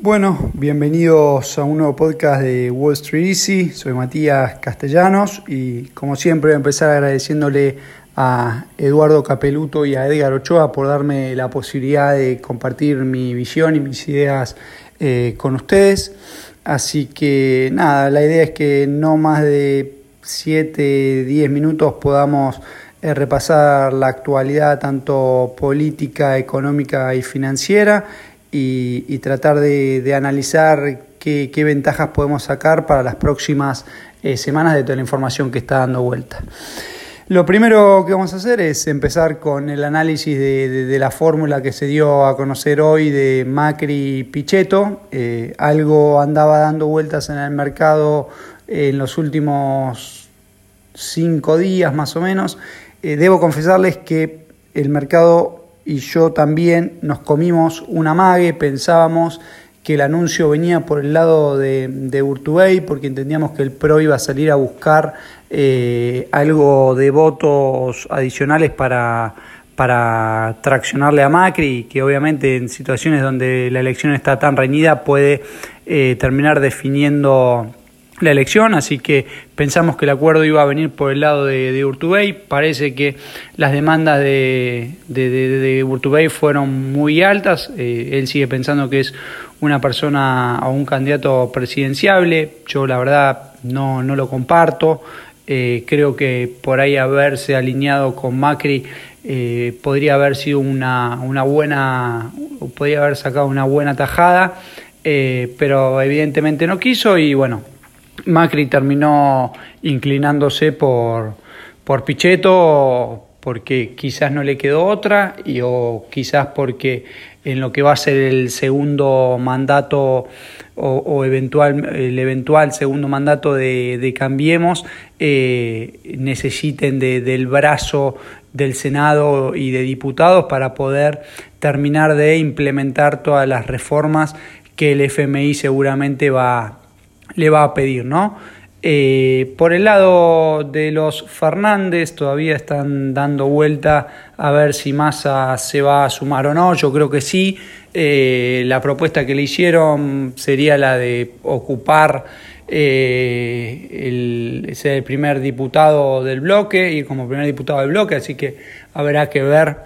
Bueno, bienvenidos a un nuevo podcast de Wall Street Easy. Soy Matías Castellanos y como siempre voy a empezar agradeciéndole a Eduardo Capeluto y a Edgar Ochoa por darme la posibilidad de compartir mi visión y mis ideas eh, con ustedes. Así que nada, la idea es que no más de 7, 10 minutos podamos eh, repasar la actualidad tanto política, económica y financiera y, tratar de, analizar qué, ventajas podemos sacar para las próximas eh, semanas de toda la información que está dando vuelta. Lo primero que vamos a hacer es empezar con el análisis de, la fórmula que se dio a conocer hoy de Macri Pichetto. Eh, algo andaba dando vueltas en el mercado en los últimos cinco días más o menos eh, debo confesarles que el mercado y yo también nos comimos una mague, pensábamos que el anuncio venía por el lado de, de Urtubey, porque entendíamos que el PRO iba a salir a buscar eh, algo de votos adicionales para, para traccionarle a Macri, que obviamente en situaciones donde la elección está tan reñida puede eh, terminar definiendo la elección, así que pensamos que el acuerdo iba a venir por el lado de, de Urtubey. Parece que las demandas de, de, Urtubey fueron muy altas. Eh, él sigue pensando que es una persona o un candidato presidenciable. Yo la verdad no, no lo comparto. Eh, creo que por ahí haberse alineado con Macri eh, podría haber sido una, una buena, podría haber sacado una buena tajada, pero evidentemente no quiso y bueno, Macri terminó inclinándose por, por Pichetto porque quizás no le quedó otra y o quizás porque en lo que va a ser el segundo mandato o, eventual, el eventual segundo mandato de, Cambiemos eh, necesiten del brazo del Senado y de diputados para poder terminar de implementar todas las reformas que el FMI seguramente va, le va a pedir, ¿no? Eh, por el lado de los Fernández, todavía están dando vuelta a ver si Massa se va a sumar o no. Yo creo que sí. Eh, la propuesta que le hicieron sería la de ocupar eh, el, el primer diputado del bloque, y como primer diputado del bloque, así que habrá que ver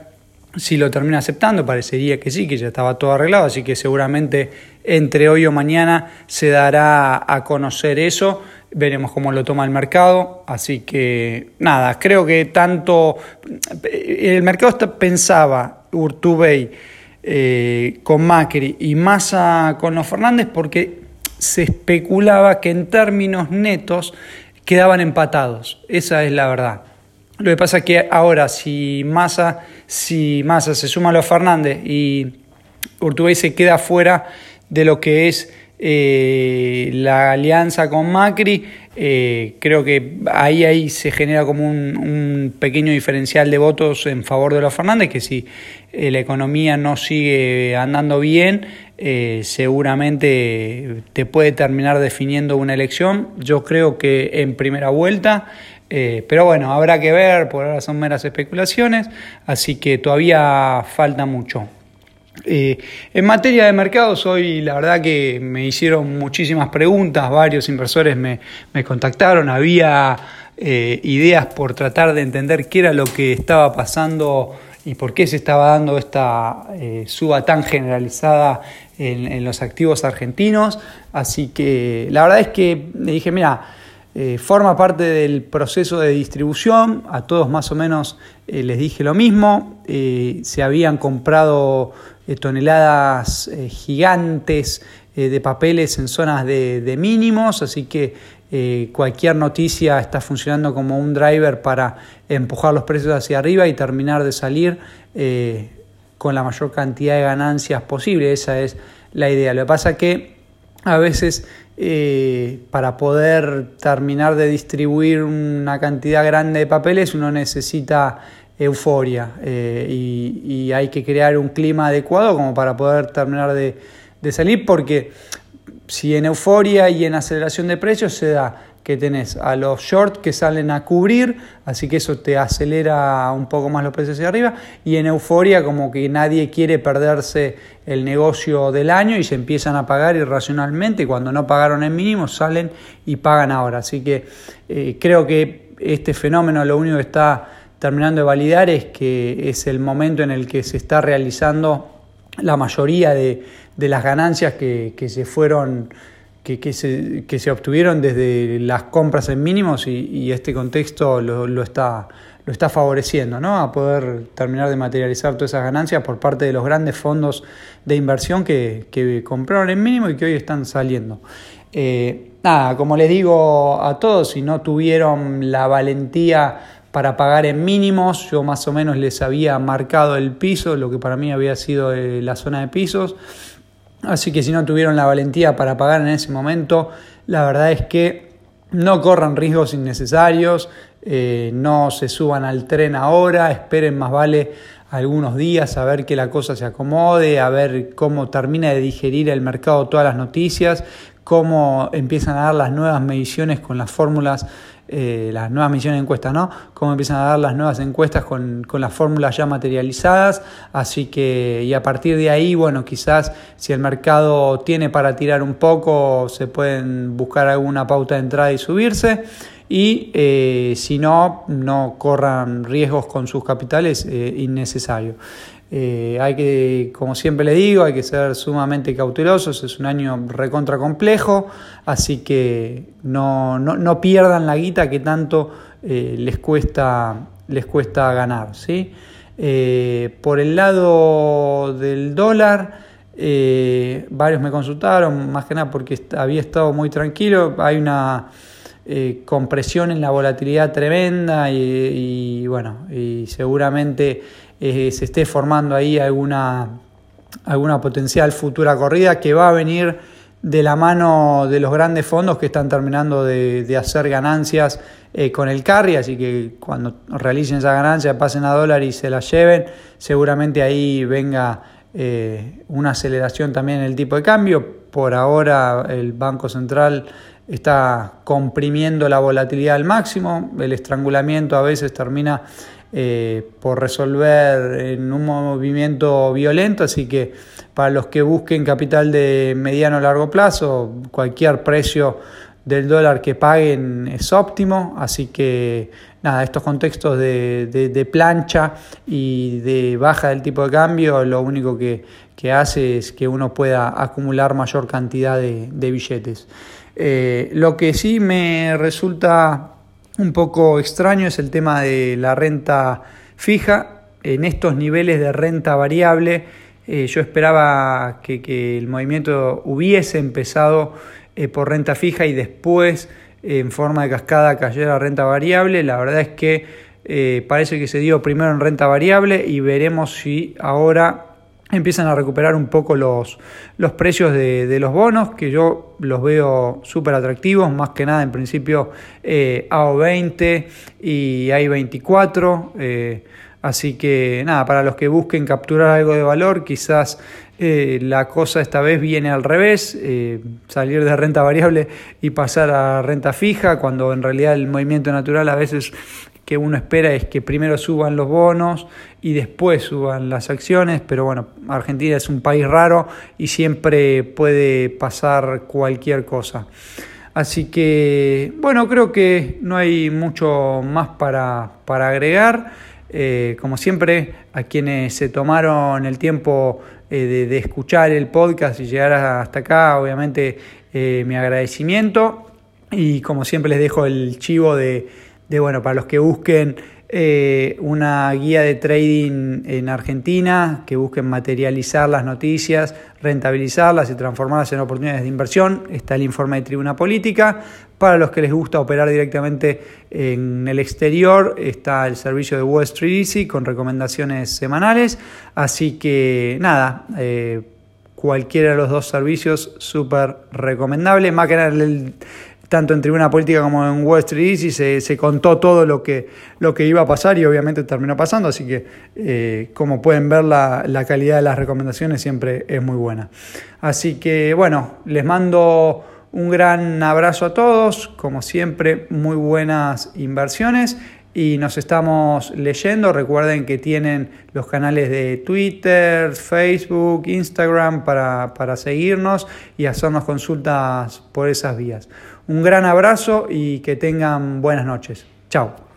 si lo termina aceptando, parecería que sí, que ya estaba todo arreglado, así que seguramente entre hoy o mañana se dará a conocer eso, veremos cómo lo toma el mercado, así que nada, creo que tanto el mercado pensaba Urtubey eh, con Macri y Massa con los Fernández porque se especulaba que en términos netos quedaban empatados, esa es la verdad. Lo que pasa es que ahora si Massa, si Massa se suma a los Fernández y Urtubey se queda fuera de lo que es eh, la alianza con Macri, eh, creo que ahí, ahí se genera como un, pequeño diferencial de votos en favor de los Fernández, que si eh, la economía no sigue andando bien, seguramente te puede terminar definiendo una elección. Yo creo que en primera vuelta eh, pero bueno, habrá que ver, por ahora son meras especulaciones, así que todavía falta mucho. Eh, en materia de mercados, hoy la verdad que me hicieron muchísimas preguntas, varios inversores me, contactaron, había eh, ideas por tratar de entender qué era lo que estaba pasando y por qué se estaba dando esta suba tan generalizada en, en los activos argentinos. Así que la verdad es que le dije, mira, eh, forma parte del proceso de distribución, a todos más o menos eh, les dije lo mismo, eh, se habían comprado toneladas gigantes de papeles en zonas de, mínimos, así que cualquier noticia está funcionando como un driver para empujar los precios hacia arriba y terminar de salir con la mayor cantidad de ganancias posible, esa es la idea. Lo que pasa que a veces eh, para poder terminar de distribuir una cantidad grande de papeles uno necesita euforia eh, y, hay que crear un clima adecuado como para poder terminar de, salir porque si en euforia y en aceleración de precios se da que tenés a los short que salen a cubrir, así que eso te acelera un poco más los precios hacia arriba, y en euforia como que nadie quiere perderse el negocio del año y se empiezan a pagar irracionalmente, y cuando no pagaron en mínimo salen y pagan ahora, así que eh, creo que este fenómeno lo único que está terminando de validar es que es el momento en el que se está realizando la mayoría de, las ganancias que, que se fueron que, se, que, se, obtuvieron desde las compras en mínimos y, este contexto lo, lo, está, lo está favoreciendo, ¿no? A poder terminar de materializar todas esas ganancias por parte de los grandes fondos de inversión que, que compraron en mínimo y que hoy están saliendo. Eh, nada, como les digo a todos, si no tuvieron la valentía para pagar en mínimos, yo más o menos les había marcado el piso, lo que para mí había sido eh, la zona de pisos. Así que si no tuvieron la valentía para pagar en ese momento, la verdad es que no corran riesgos innecesarios, eh, no se suban al tren ahora, esperen más vale algunos días a ver que la cosa se acomode, a ver cómo termina de digerir el mercado todas las noticias, cómo empiezan a dar las nuevas mediciones con las fórmulas eh, las nuevas misiones de encuesta, ¿no? Cómo empiezan a dar las nuevas encuestas con, con, las fórmulas ya materializadas. Así que, y a partir de ahí, bueno, quizás si el mercado tiene para tirar un poco, se pueden buscar alguna pauta de entrada y subirse. Y eh, si no, no corran riesgos con sus capitales eh, innecesarios. Eh, hay que, como siempre le digo, hay que ser sumamente cautelosos, es un año recontra complejo, así que no, no, pierdan la guita que tanto les, cuesta, les cuesta ganar. ¿sí? Por el lado del dólar, varios me consultaron, más que nada porque había estado muy tranquilo, hay una... compresión en la volatilidad tremenda y, y bueno, y seguramente eh, se esté formando ahí alguna, alguna potencial futura corrida que va a venir de la mano de los grandes fondos que están terminando de, hacer ganancias eh, con el carry, así que cuando realicen esa ganancia pasen a dólar y se la lleven, seguramente ahí venga eh, una aceleración también en el tipo de cambio. Por ahora el Banco Central está comprimiendo la volatilidad al máximo, el estrangulamiento a veces termina eh, por resolver en un movimiento violento, así que para los que busquen capital de mediano o largo plazo, cualquier precio del dólar que paguen es óptimo, así que nada, estos contextos de, plancha y de baja del tipo de cambio, lo único que, hace es que uno pueda acumular mayor cantidad de, billetes. Eh, lo que sí me resulta un poco extraño es el tema de la renta fija. En estos niveles de renta variable, eh, yo esperaba que, el movimiento hubiese empezado eh, por renta fija y después en forma de cascada cayera renta variable. La verdad es que parece que se dio primero en renta variable y veremos si ahora empiezan a recuperar un poco los, los precios de, los bonos, que yo los veo súper atractivos, más que nada en principio eh, AO20 y AI24. Eh, así que nada, para los que busquen capturar algo de valor, quizás eh, la cosa esta vez viene al revés, salir de renta variable y pasar a renta fija, cuando en realidad el movimiento natural a veces que uno espera es que primero suban los bonos y después suban las acciones, pero bueno, Argentina es un país raro y siempre puede pasar cualquier cosa. Así que, bueno, creo que no hay mucho más para, para agregar. Eh, como siempre, a quienes se tomaron el tiempo eh, de, escuchar el podcast y llegar hasta acá, obviamente eh, mi agradecimiento. Y como siempre les dejo el chivo de, de bueno, para los que busquen eh, una guía de trading en Argentina, que busquen materializar las noticias, rentabilizarlas y transformarlas en oportunidades de inversión, está el informe de Tribuna Política. Para los que les gusta operar directamente en el exterior, está el servicio de Wall Street Easy con recomendaciones semanales. Así que nada, eh, cualquiera de los dos servicios súper recomendable. Más que el, tanto en Tribuna Política como en Wall Street y se, se, contó todo lo que, lo que iba a pasar y obviamente terminó pasando, así que eh, como pueden ver la, la, calidad de las recomendaciones siempre es muy buena. Así que bueno, les mando un gran abrazo a todos, como siempre muy buenas inversiones y nos estamos leyendo, recuerden que tienen los canales de Twitter, Facebook, Instagram para, para seguirnos y hacernos consultas por esas vías. Un gran abrazo y que tengan buenas noches. Chao.